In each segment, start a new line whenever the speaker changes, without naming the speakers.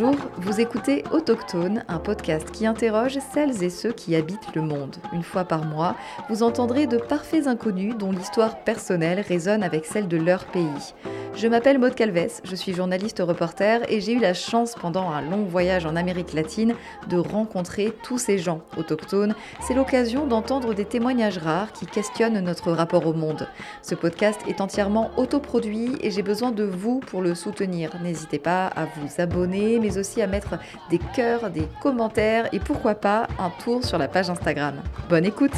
Bonjour, vous écoutez Autochtone, un podcast qui interroge celles et ceux qui habitent le monde. Une fois par mois, vous entendrez de parfaits inconnus dont l'histoire personnelle résonne avec celle de leur pays. Je m'appelle Maude Calves, je suis journaliste reporter et j'ai eu la chance pendant un long voyage en Amérique latine de rencontrer tous ces gens autochtones. C'est l'occasion d'entendre des témoignages rares qui questionnent notre rapport au monde. Ce podcast est entièrement autoproduit et j'ai besoin de vous pour le soutenir. N'hésitez pas à vous abonner mais aussi à mettre des cœurs, des commentaires et pourquoi pas un tour sur la page Instagram. Bonne écoute!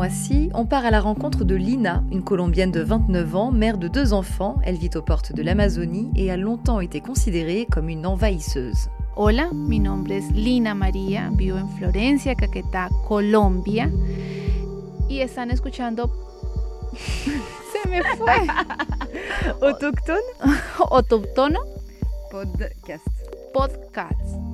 Mois-ci, on part à la rencontre de Lina, une Colombienne de 29 ans, mère de deux enfants. Elle vit aux portes de l'Amazonie et a longtemps été considérée comme une envahisseuse.
Hola, mi nombre es Lina María, vivo en Florencia, Caquetá, Colombia. Y están escuchando. Se me fue.
Autochtone
Autoctono
Podcast.
Podcast.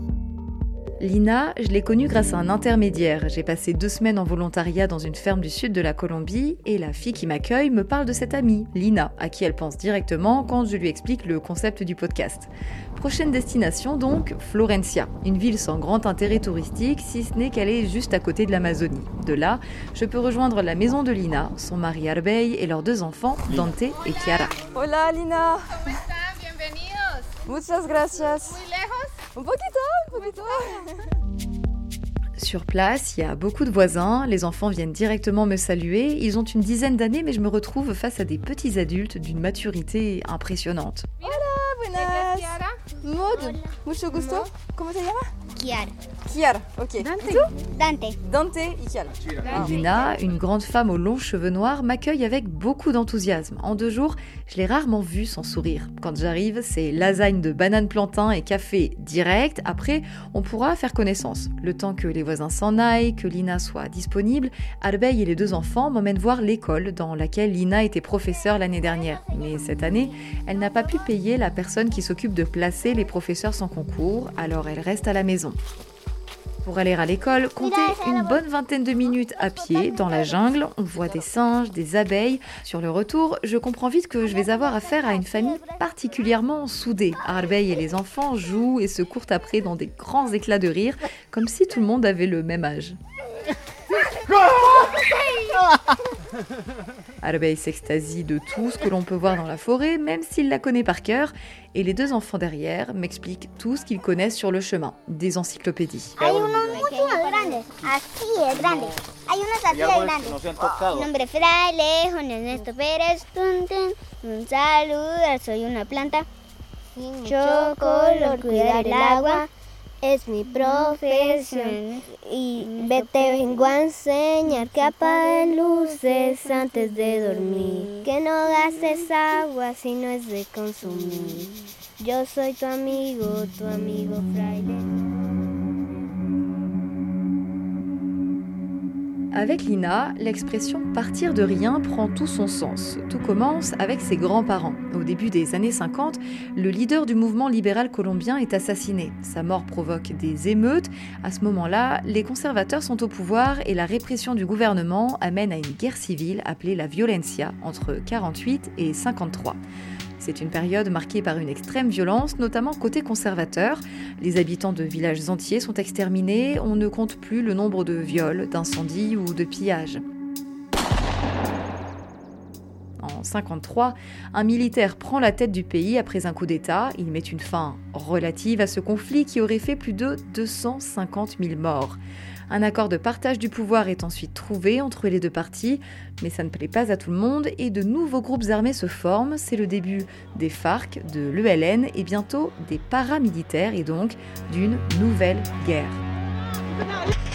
Lina, je l'ai connue grâce à un intermédiaire. J'ai passé deux semaines en volontariat dans une ferme du sud de la Colombie et la fille qui m'accueille me parle de cette amie, Lina, à qui elle pense directement quand je lui explique le concept du podcast. Prochaine destination donc, Florencia, une ville sans grand intérêt touristique si ce n'est qu'elle est juste à côté de l'Amazonie. De là, je peux rejoindre la maison de Lina, son mari Arbey et leurs deux enfants, Dante et Chiara.
Hola Lina, muchas gracias.
Muy lejos.
Un poquito, un poquito.
Sur place, il y a beaucoup de voisins, les enfants viennent directement me saluer, ils ont une dizaine d'années mais je me retrouve face à des petits adultes d'une maturité impressionnante.
Buenas. Maud, mucho gusto. ¿Cómo te llamas?
Kiara.
Kiara, ok.
Dante.
Dante Kiara.
Lina, une grande femme aux longs cheveux noirs, m'accueille avec beaucoup d'enthousiasme. En deux jours, je l'ai rarement vue sans sourire. Quand j'arrive, c'est lasagne de banane plantain et café direct. Après, on pourra faire connaissance. Le temps que les voisins s'en aillent, que Lina soit disponible, Arbey et les deux enfants m'emmènent voir l'école dans laquelle Lina était professeure l'année dernière. Mais cette année, elle n'a pas pu payer la personne qui s'occupe de placer les professeurs sans concours, alors elle reste à la maison. Pour aller à l'école, comptez une bonne vingtaine de minutes à pied dans la jungle. On voit des singes, des abeilles. Sur le retour, je comprends vite que je vais avoir affaire à une famille particulièrement soudée. Arbey et les enfants jouent et se courent après dans des grands éclats de rire, comme si tout le monde avait le même âge. Arbey s'extasie de tout ce que l'on peut voir dans la forêt, même s'il la connaît par cœur, et les deux enfants derrière m'expliquent tout ce qu'ils connaissent sur le chemin, des encyclopédies.
Yo color cuidar el agua. Es mi profesión y te vengo a enseñar que apaguen luces antes de dormir, que no gastes agua si no es de consumir. Yo soy tu amigo, tu amigo fraile.
Avec Lina, l'expression partir de rien prend tout son sens. Tout commence avec ses grands-parents. Au début des années 50, le leader du mouvement libéral colombien est assassiné. Sa mort provoque des émeutes. À ce moment-là, les conservateurs sont au pouvoir et la répression du gouvernement amène à une guerre civile appelée la violencia entre 48 et 53. C'est une période marquée par une extrême violence, notamment côté conservateur. Les habitants de villages entiers sont exterminés, on ne compte plus le nombre de viols, d'incendies ou de pillages. En 53, un militaire prend la tête du pays après un coup d'État. Il met une fin relative à ce conflit qui aurait fait plus de 250 000 morts. Un accord de partage du pouvoir est ensuite trouvé entre les deux parties, mais ça ne plaît pas à tout le monde et de nouveaux groupes armés se forment. C'est le début des FARC, de l'ELN et bientôt des paramilitaires et donc d'une nouvelle guerre.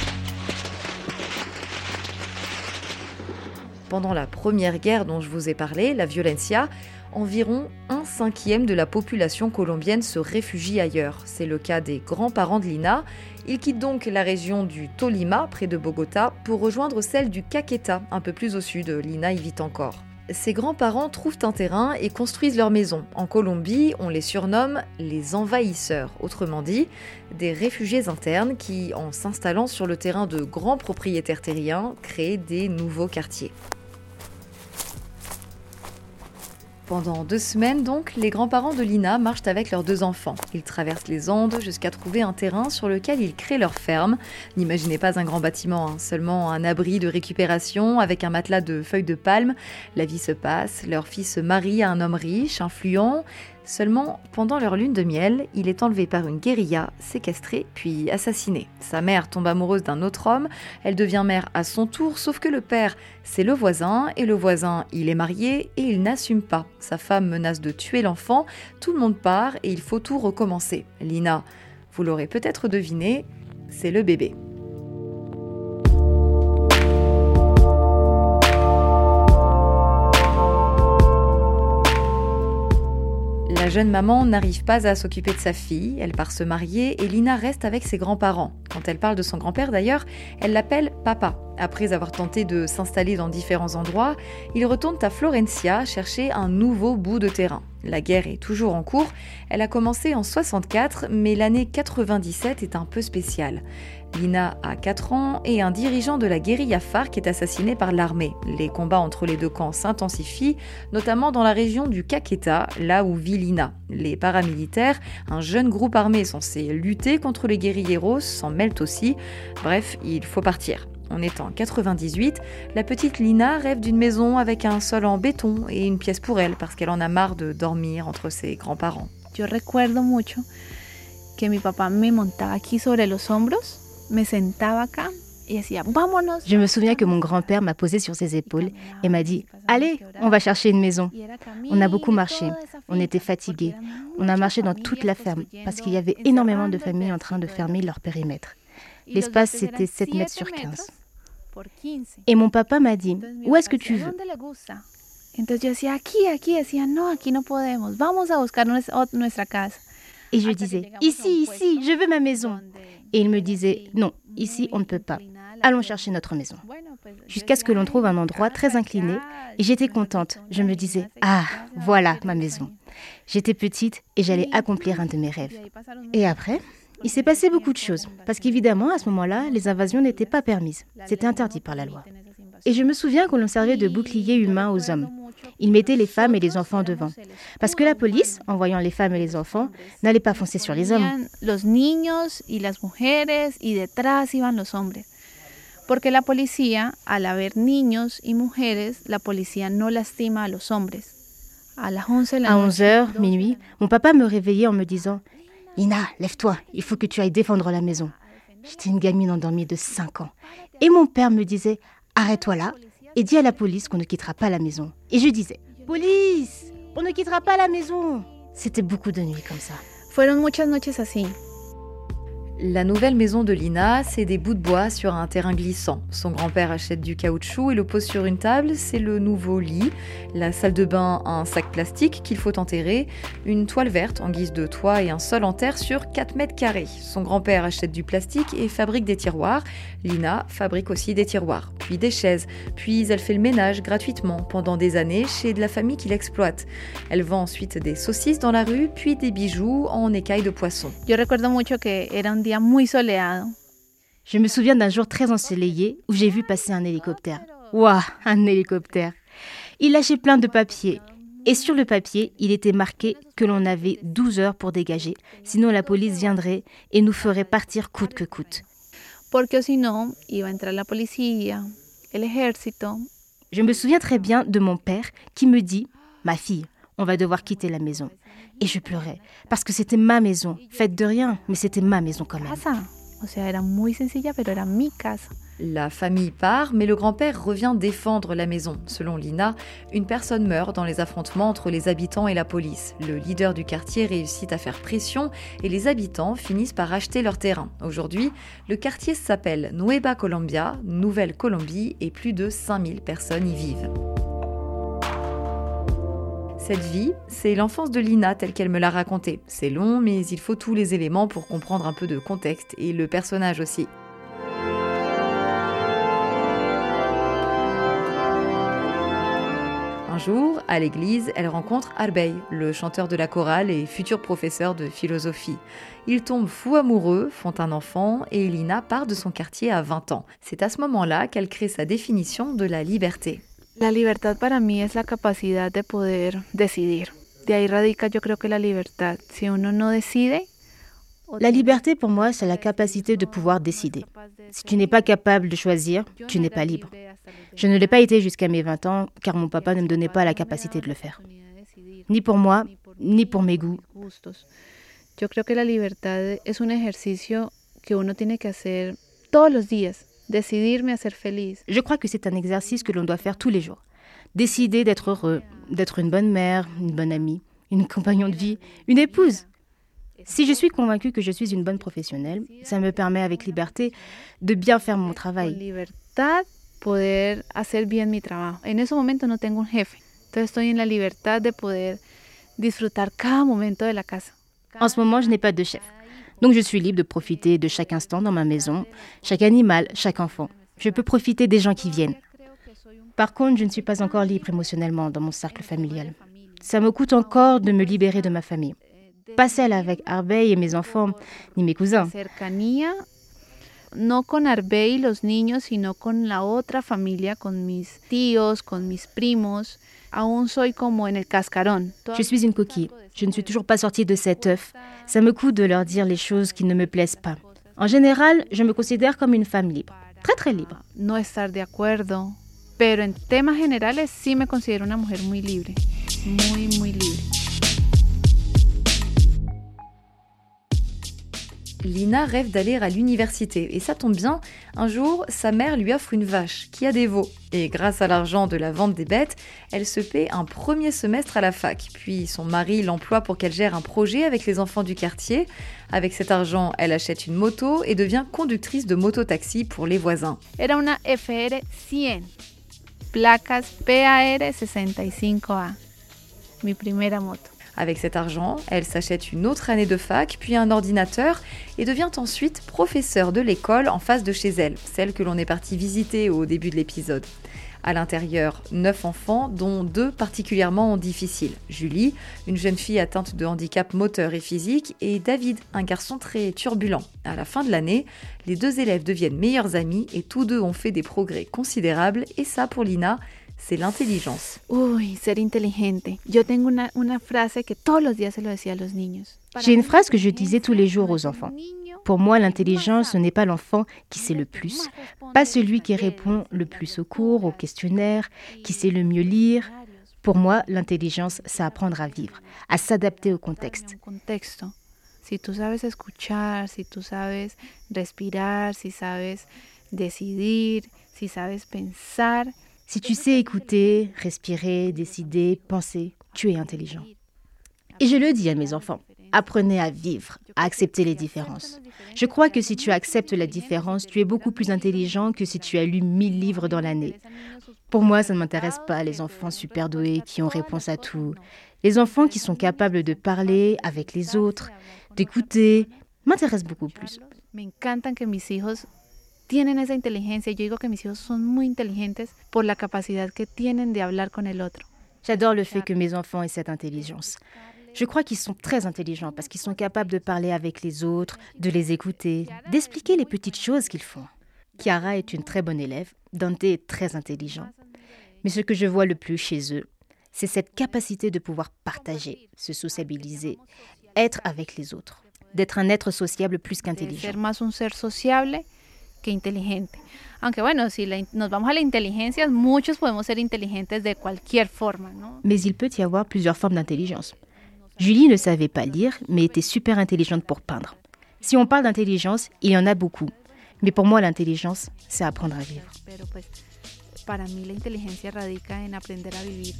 Pendant la première guerre dont je vous ai parlé, la Violencia, environ un cinquième de la population colombienne se réfugie ailleurs. C'est le cas des grands-parents de Lina. Ils quittent donc la région du Tolima, près de Bogota, pour rejoindre celle du Caqueta, un peu plus au sud. Lina y vit encore. ses grands-parents trouvent un terrain et construisent leur maison. En Colombie, on les surnomme les envahisseurs, autrement dit, des réfugiés internes qui, en s'installant sur le terrain de grands propriétaires terriens, créent des nouveaux quartiers. Pendant deux semaines donc, les grands-parents de Lina marchent avec leurs deux enfants. Ils traversent les Andes jusqu'à trouver un terrain sur lequel ils créent leur ferme. N'imaginez pas un grand bâtiment, hein, seulement un abri de récupération avec un matelas de feuilles de palme. La vie se passe, leur fils se marie à un homme riche, influent, Seulement, pendant leur lune de miel, il est enlevé par une guérilla, séquestré, puis assassiné. Sa mère tombe amoureuse d'un autre homme, elle devient mère à son tour, sauf que le père, c'est le voisin, et le voisin, il est marié et il n'assume pas. Sa femme menace de tuer l'enfant, tout le monde part et il faut tout recommencer. Lina, vous l'aurez peut-être deviné, c'est le bébé. La jeune maman n'arrive pas à s'occuper de sa fille, elle part se marier et Lina reste avec ses grands-parents. Quand elle parle de son grand-père d'ailleurs, elle l'appelle papa. Après avoir tenté de s'installer dans différents endroits, ils retournent à Florencia chercher un nouveau bout de terrain. La guerre est toujours en cours, elle a commencé en 64, mais l'année 97 est un peu spéciale. Lina a 4 ans et un dirigeant de la guérilla FARC est assassiné par l'armée. Les combats entre les deux camps s'intensifient, notamment dans la région du Caqueta, là où vit Lina. Les paramilitaires, un jeune groupe armé censé lutter contre les guérilleros, s'en mêlent aussi. Bref, il faut partir. On est en 98, la petite Lina rêve d'une maison avec un sol en béton et une pièce pour elle parce qu'elle en a marre de dormir entre ses grands-parents.
Je recuerdo mucho que mi papá me montaba aquí sobre los hombros
je me souviens que mon grand-père m'a posé sur ses épaules et m'a dit Allez, on va chercher une maison. On a beaucoup marché, on était fatigués. On a marché dans toute la ferme parce qu'il y avait énormément de familles en train de fermer leur périmètre. L'espace, c'était 7 mètres sur 15. Et mon papa m'a dit Où est-ce que tu veux? Et je disais Ici, ici, je veux ma maison. Et il me disait, non, ici on ne peut pas. Allons chercher notre maison. Jusqu'à ce que l'on trouve un endroit très incliné. Et j'étais contente. Je me disais, ah, voilà ma maison. J'étais petite et j'allais accomplir un de mes rêves. Et après, il s'est passé beaucoup de choses. Parce qu'évidemment, à ce moment-là, les invasions n'étaient pas permises. C'était interdit par la loi. Et je me souviens qu'on l'on servait de bouclier humain aux hommes. Ils mettaient les femmes et les enfants devant. Parce que la police, en voyant les femmes et les enfants, n'allait pas foncer sur les hommes.
Los niños y las mujeres y detrás iban los hombres. Porque la policía, al haber niños y mujeres, la policía no lastima a los hombres.
À 11 heures, minuit, mon papa me réveillait en me disant Ina, lève-toi, il faut que tu ailles défendre la maison. J'étais une gamine endormie de 5 ans. Et mon père me disait Arrête-toi là, et dis à la police qu'on ne quittera pas la maison. Et je disais, police, on ne quittera pas la maison. C'était beaucoup de nuits comme ça.
Fueron muchas noches así.
La nouvelle maison de Lina, c'est des bouts de bois sur un terrain glissant. Son grand-père achète du caoutchouc et le pose sur une table, c'est le nouveau lit. La salle de bain, un sac plastique qu'il faut enterrer, une toile verte en guise de toit et un sol en terre sur 4 mètres carrés. Son grand-père achète du plastique et fabrique des tiroirs. Lina fabrique aussi des tiroirs, puis des chaises, puis elle fait le ménage gratuitement pendant des années chez de la famille qui l'exploite. Elle vend ensuite des saucisses dans la rue, puis des bijoux en écailles de poisson.
Je día muy soleado.
Je me souviens d'un jour très ensoleillé où j'ai vu passer un hélicoptère. Waouh, un hélicoptère. Il lâchait plein de papiers. Et sur le papier, il était marqué que l'on avait 12 heures pour dégager, sinon la police viendrait et nous ferait partir coûte que coûte.
Porque sinon, iba a entrar la policía, el ejército.
Je me souviens très bien de mon père qui me dit Ma fille, on va devoir quitter la maison. Et je pleurais, parce que c'était ma maison, faite de rien, mais c'était ma maison quand même.
O sea, era muy sencilla, pero era mi casa.
La famille part, mais le grand-père revient défendre la maison. Selon Lina, une personne meurt dans les affrontements entre les habitants et la police. Le leader du quartier réussit à faire pression et les habitants finissent par acheter leur terrain. Aujourd'hui, le quartier s'appelle Nueva Colombia, Nouvelle Colombie, et plus de 5000 personnes y vivent. Cette vie, c'est l'enfance de Lina telle qu'elle me l'a racontée. C'est long, mais il faut tous les éléments pour comprendre un peu de contexte et le personnage aussi. Un jour, à l'église, elle rencontre Arbey, le chanteur de la chorale et futur professeur de philosophie. Ils tombent fous amoureux, font un enfant et Elina part de son quartier à 20 ans. C'est à ce moment-là qu'elle crée sa définition de la liberté.
La libertad para mí es la capacidad de poder decidir. De ahí radica yo creo que la libertad. Si uno no decide,
la liberté pour moi, c'est la capacité de pouvoir décider. Si tu n'es pas capable de choisir, tu n'es pas libre. Je ne l'ai pas été jusqu'à mes 20 ans car mon papa ne me donnait pas la capacité de le faire. Ni pour moi, ni pour mes goûts.
Yo creo que la libertad es un ejercicio que uno tiene que hacer todos los días. Decidirme a ser feliz.
Je crois que c'est un exercice que l'on doit faire tous les jours. Décider d'être heureux, d'être une bonne mère, une bonne amie, une compagnon de vie, une épouse, si je suis convaincue que je suis une bonne professionnelle, ça me permet avec liberté de bien faire mon travail.
Poder hacer bien mi trabajo. En ese momento no tengo un jefe. Entonces estoy en la libertad de poder disfrutar cada momento de la casa.
En ce moment, je n'ai pas de chef. Donc je suis libre de profiter de chaque instant dans ma maison, chaque animal, chaque enfant. Je peux profiter des gens qui viennent. Par contre, je ne suis pas encore libre émotionnellement dans mon cercle familial. Ça me coûte encore de me libérer de ma famille pas celle avec Arbey et mes enfants, ni mes cousins.
No con Arbey los niños, sino con la otra familia, con mis tíos, con mis primos.
Je suis une coquille. Je ne suis toujours pas sortie de cet œuf. Ça me coûte de leur dire les choses qui ne me plaisent pas. En général, je me considère comme une femme libre. Très très libre.
No estar de acuerdo. Pero en temas generales sí me considero una mujer muy libre. Muy, muy libre.
Lina rêve d'aller à l'université et ça tombe bien, un jour sa mère lui offre une vache qui a des veaux et grâce à l'argent de la vente des bêtes, elle se paie un premier semestre à la fac. Puis son mari l'emploie pour qu'elle gère un projet avec les enfants du quartier. Avec cet argent, elle achète une moto et devient conductrice de moto-taxi pour les voisins.
Era una FR 100, placas PAR 65A, mi primera moto.
Avec cet argent, elle s'achète une autre année de fac, puis un ordinateur, et devient ensuite professeure de l'école en face de chez elle, celle que l'on est parti visiter au début de l'épisode. À l'intérieur, neuf enfants, dont deux particulièrement difficiles. Julie, une jeune fille atteinte de handicap moteur et physique, et David, un garçon très turbulent. À la fin de l'année, les deux élèves deviennent meilleurs amis et tous deux ont fait des progrès considérables, et ça pour Lina, c'est l'intelligence.
Uy, ser inteligente. Yo tengo una, una frase que todos los días se lo decía a los niños.
J'ai une phrase que je disais tous les jours aux enfants. Pour moi, l'intelligence, ce n'est pas l'enfant qui sait le plus, pas celui qui répond le plus au cours, au questionnaire, qui sait le mieux lire. Pour moi, l'intelligence, c'est apprendre à vivre, à s'adapter au contexte.
Si tú sabes escuchar, si tú sabes respirar, si sabes decidir, si sabes pensar,
si tu sais écouter, respirer, décider, penser, tu es intelligent. Et je le dis à mes enfants, apprenez à vivre, à accepter les différences. Je crois que si tu acceptes la différence, tu es beaucoup plus intelligent que si tu as lu mille livres dans l'année. Pour moi, ça ne m'intéresse pas les enfants super doués qui ont réponse à tout. Les enfants qui sont capables de parler avec les autres, d'écouter, m'intéressent beaucoup plus.
Tienen esa inteligencia. Yo digo que mis hijos son muy inteligentes por la capacidad que tienen de hablar con el otro.
J'adore le fait que mes enfants aient cette intelligence. Je crois qu'ils sont très intelligents parce qu'ils sont capables de parler avec les autres, de les écouter, d'expliquer les petites choses qu'ils font. Chiara est une très bonne élève, Dante est très intelligent. Mais ce que je vois le plus chez eux, c'est cette capacité de pouvoir partager, se sociabiliser, être avec les autres, d'être un être sociable plus qu'intelligent.
Que inteligente. Aunque bueno, si nos vamos a la inteligencia, muchos podemos ser inteligentes de cualquier forma, ¿no?
Mais il peut y avoir plusieurs formes d'intelligence. Julie ne savait pas lire, mais était super intelligente pour peindre. Si on parle d'intelligence, il y en a beaucoup. Mais pour moi, l'intelligence, c'est apprendre à vivre.
Pero pues, para mí la inteligencia radica en aprender a vivir.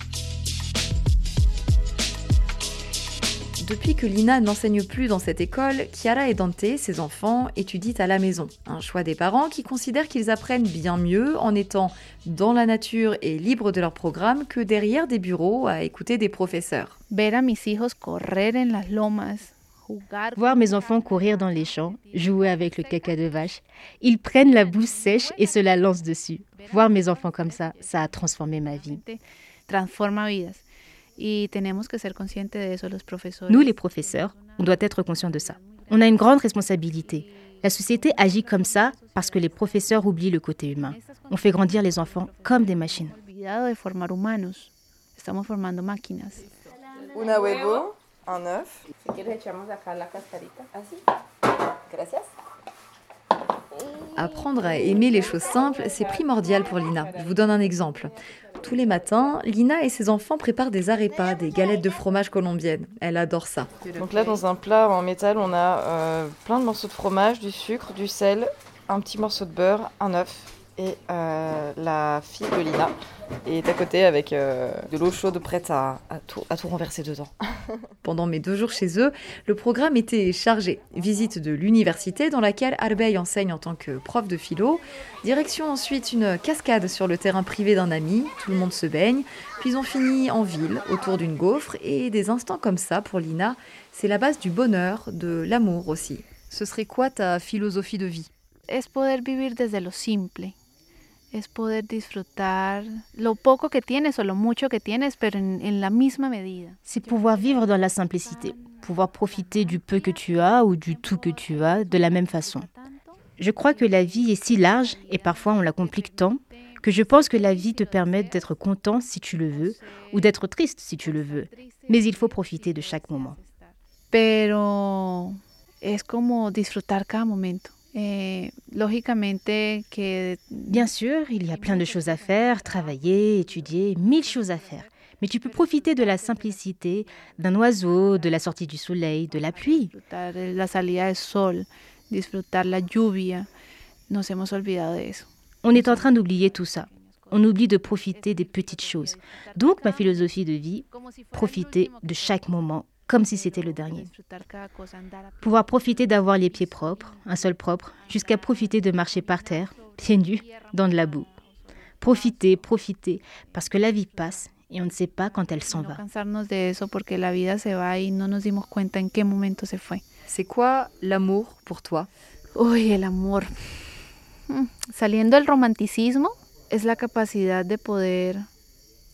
Depuis que Lina n'enseigne plus dans cette école, Chiara et Dante, ses enfants, étudient à la maison. Un choix des parents qui considèrent qu'ils apprennent bien mieux en étant dans la nature et libres de leur programme que derrière des bureaux à écouter des professeurs.
Ver mis hijos correr en las lomas,
Voir mes enfants courir dans les champs, jouer avec le caca de vache. Ils prennent la bouse sèche et se la lancent dessus. Voir mes enfants comme ça, ça a transformé ma vie.
transforma vidas.
Nous, les professeurs, on doit être conscients de ça. On a une grande responsabilité. La société agit comme ça parce que les professeurs oublient le côté humain. On fait grandir les enfants comme des machines.
Una huevo, un œuf. Gracias.
Apprendre à aimer les choses simples, c'est primordial pour Lina. Je vous donne un exemple. Tous les matins, Lina et ses enfants préparent des arepas, des galettes de fromage colombiennes. Elle adore ça.
Donc là, dans un plat en métal, on a euh, plein de morceaux de fromage, du sucre, du sel, un petit morceau de beurre, un œuf et euh, la fille de Lina est à côté avec euh, de l'eau chaude prête à, à, tout, à tout renverser dedans.
Pendant mes deux jours chez eux, le programme était chargé. Visite de l'université dans laquelle Arbey enseigne en tant que prof de philo. Direction ensuite une cascade sur le terrain privé d'un ami. Tout le monde se baigne. Puis on finit en ville, autour d'une gaufre. Et des instants comme ça, pour Lina, c'est la base du bonheur, de l'amour aussi. Ce serait quoi ta philosophie de vie?
Es poder vivir desde lo simple. Es poder disfrutar lo poco que tienes o lo mucho que tienes, pero en, en la misma medida.
C'est pouvoir vivre dans la simplicité, pouvoir profiter du peu que tu as ou du tout que tu as de la même façon. Je crois que la vie est si large et parfois on la complique tant que je pense que la vie te permet d'être content si tu le veux ou d'être triste si tu le veux. Mais il faut profiter de chaque moment.
Pero es como disfrutar cada momento. Eh, lógicamente que
Bien sûr, il y a plein de choses à faire, travailler, étudier, mille choses à faire. Mais tu peux profiter de la simplicité d'un oiseau, de la sortie du soleil, de la pluie.
disfrutar la salida del sol, disfrutar la lluvia, nos hemos olvidado de eso.
On est en train d'oublier tout ça. On oublie de profiter des petites choses. Donc ma philosophie de vie, profiter de chaque moment comme si c'était le dernier. Pouvoir profiter d'avoir les pieds propres, un sol propre, jusqu'à profiter de marcher par terre, pieds nus, dans de la boue. Profiter, profiter, parce que la vie passe et on ne sait pas quand elle s'en va.
C'est quoi l'amour pour toi?
Uy, el amor. Mm, Saliendo del romanticismo, es la capacidad de poder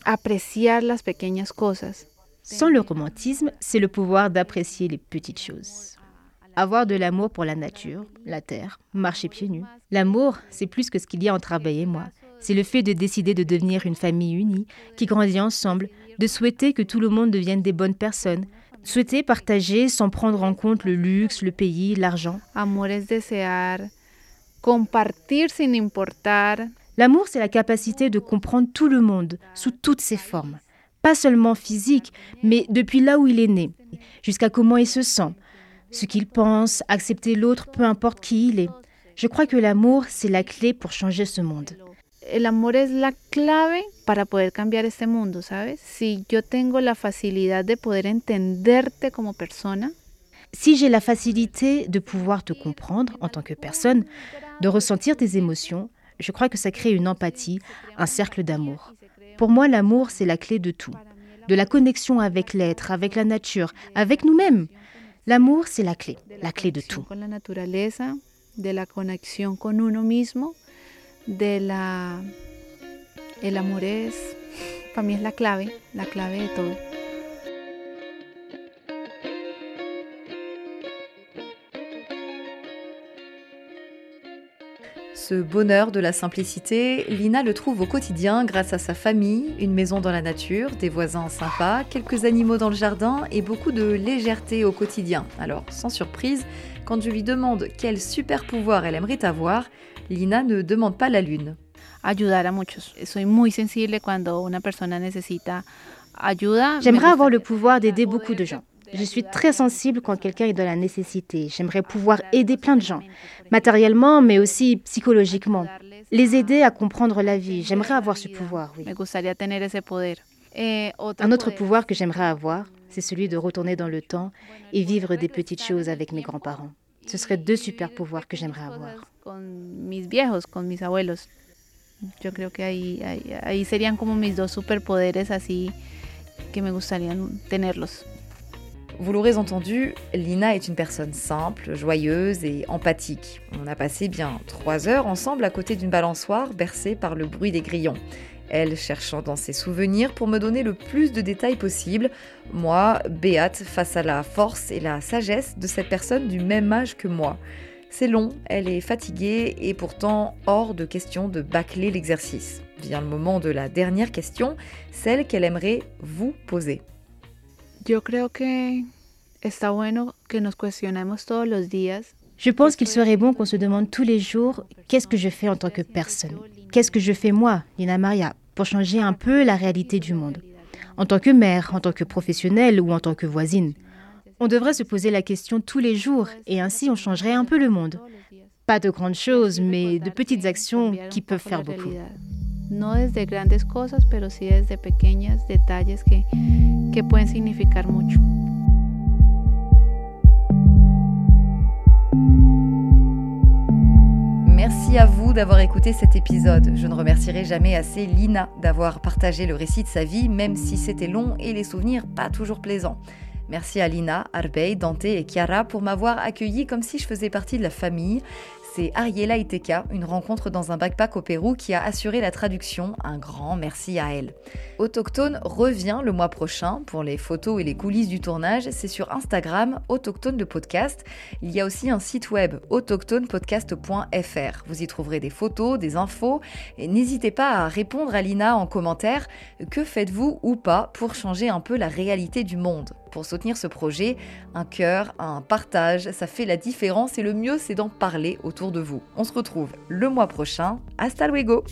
apreciar las pequeñas cosas.
Sans le romantisme, c'est le pouvoir d'apprécier les petites choses. Avoir de l'amour pour la nature, la terre, marcher pieds nus. L'amour, c'est plus que ce qu'il y a entre Arbeil et moi. C'est le fait de décider de devenir une famille unie, qui grandit ensemble, de souhaiter que tout le monde devienne des bonnes personnes, souhaiter partager sans prendre en compte le luxe, le pays, l'argent.
Amor es desear compartir sin importar
L'amour, c'est la capacité de comprendre tout le monde, sous toutes ses formes. Pas seulement physique, mais depuis là où il est né, jusqu'à comment il se sent, ce qu'il pense, accepter l'autre, peu importe qui il est. Je crois que l'amour, c'est la clé pour changer ce monde.
el amor es la clave para poder cambiar este mundo, ¿sabes? Si yo tengo la facilidad de poder entenderte como persona,
Si j'ai la facilité de pouvoir te comprendre en tant que personne, de ressentir tes émotions, je crois que ça crée une empathie, un cercle d'amour. Pour moi, l'amour, c'est la clé de tout. De la connexion avec l'être, avec la nature, avec nous-mêmes. L'amour, c'est la clé, la clé de tout.
de la conexión con uno mismo, de la... El amor es, para mí es la clave, la clave de todo.
Ce bonheur de la simplicité, Lina le trouve au quotidien grâce à sa famille, une maison dans la nature, des voisins sympas, quelques animaux dans le jardin et beaucoup de légèreté au quotidien. Alors, sans surprise, quand je lui demande quel super pouvoir elle aimerait avoir, Lina ne demande pas la lune.
Ayudar a muchos. Soy muy sensible cuando una persona necesita ayuda. Me
J'aimerais avoir le pouvoir d'aider beaucoup de gens. Je suis très sensible quand quelqu'un est dans la nécessité. J'aimerais pouvoir aider plein de gens, matériellement, mais aussi psychologiquement. Les aider à comprendre la vie. J'aimerais avoir ce pouvoir, oui.
Eh,
Un autre pouvoir que j'aimerais avoir, c'est celui de retourner dans le temps et vivre des petites choses avec mes grands-parents. Ce seraient deux super pouvoirs que j'aimerais avoir.
Yo creo que ahí, ahí, ahí serían como mis dos superpoderes así que me gustaría tenerlos.
Vous l'aurez entendu, Lina est une personne simple, joyeuse et empathique. On a passé bien trois heures ensemble à côté d'une balançoire bercée par le bruit des grillons. Elle cherchant dans ses souvenirs pour me donner le plus de détails possible, moi, béate face à la force et la sagesse de cette personne du même âge que moi. C'est long, elle est fatiguée et pourtant hors de question de bâcler l'exercice. Vient le moment de la dernière question, celle qu'elle aimerait vous poser.
Je pense qu'il serait bon qu'on se demande tous les jours qu'est-ce que je fais en tant que personne? Qu'est-ce que je fais moi, Lina Maria, pour changer un peu la réalité du monde? En tant que mère, en tant que professionnelle ou en tant que voisine? On devrait se poser la question tous les jours et ainsi on changerait un peu le monde. Pas de grandes choses, mais de petites actions qui peuvent faire beaucoup.
No desde grandes cosas, pero sí desde pequeños detalles que, que pueden significar mucho.
Merci à vous d'avoir écouté cet épisode. Je ne remercierai jamais assez Lina d'avoir partagé le récit de sa vie, même si c'était long et les souvenirs pas toujours plaisants. Merci à Lina, Arbey, Dante et Chiara pour m'avoir accueilli comme si je faisais partie de la famille c'est Ariela Iteka, une rencontre dans un backpack au Pérou qui a assuré la traduction. Un grand merci à elle. Autochtone revient le mois prochain pour les photos et les coulisses du tournage. C'est sur Instagram, Autochtone le podcast. Il y a aussi un site web, autochtonepodcast.fr. Vous y trouverez des photos, des infos n'hésitez pas à répondre à Lina en commentaire. Que faites-vous ou pas pour changer un peu la réalité du monde? Pour soutenir ce projet, un cœur, un partage, ça fait la différence et le mieux c'est d'en parler autour de vous. On se retrouve le mois prochain. Hasta luego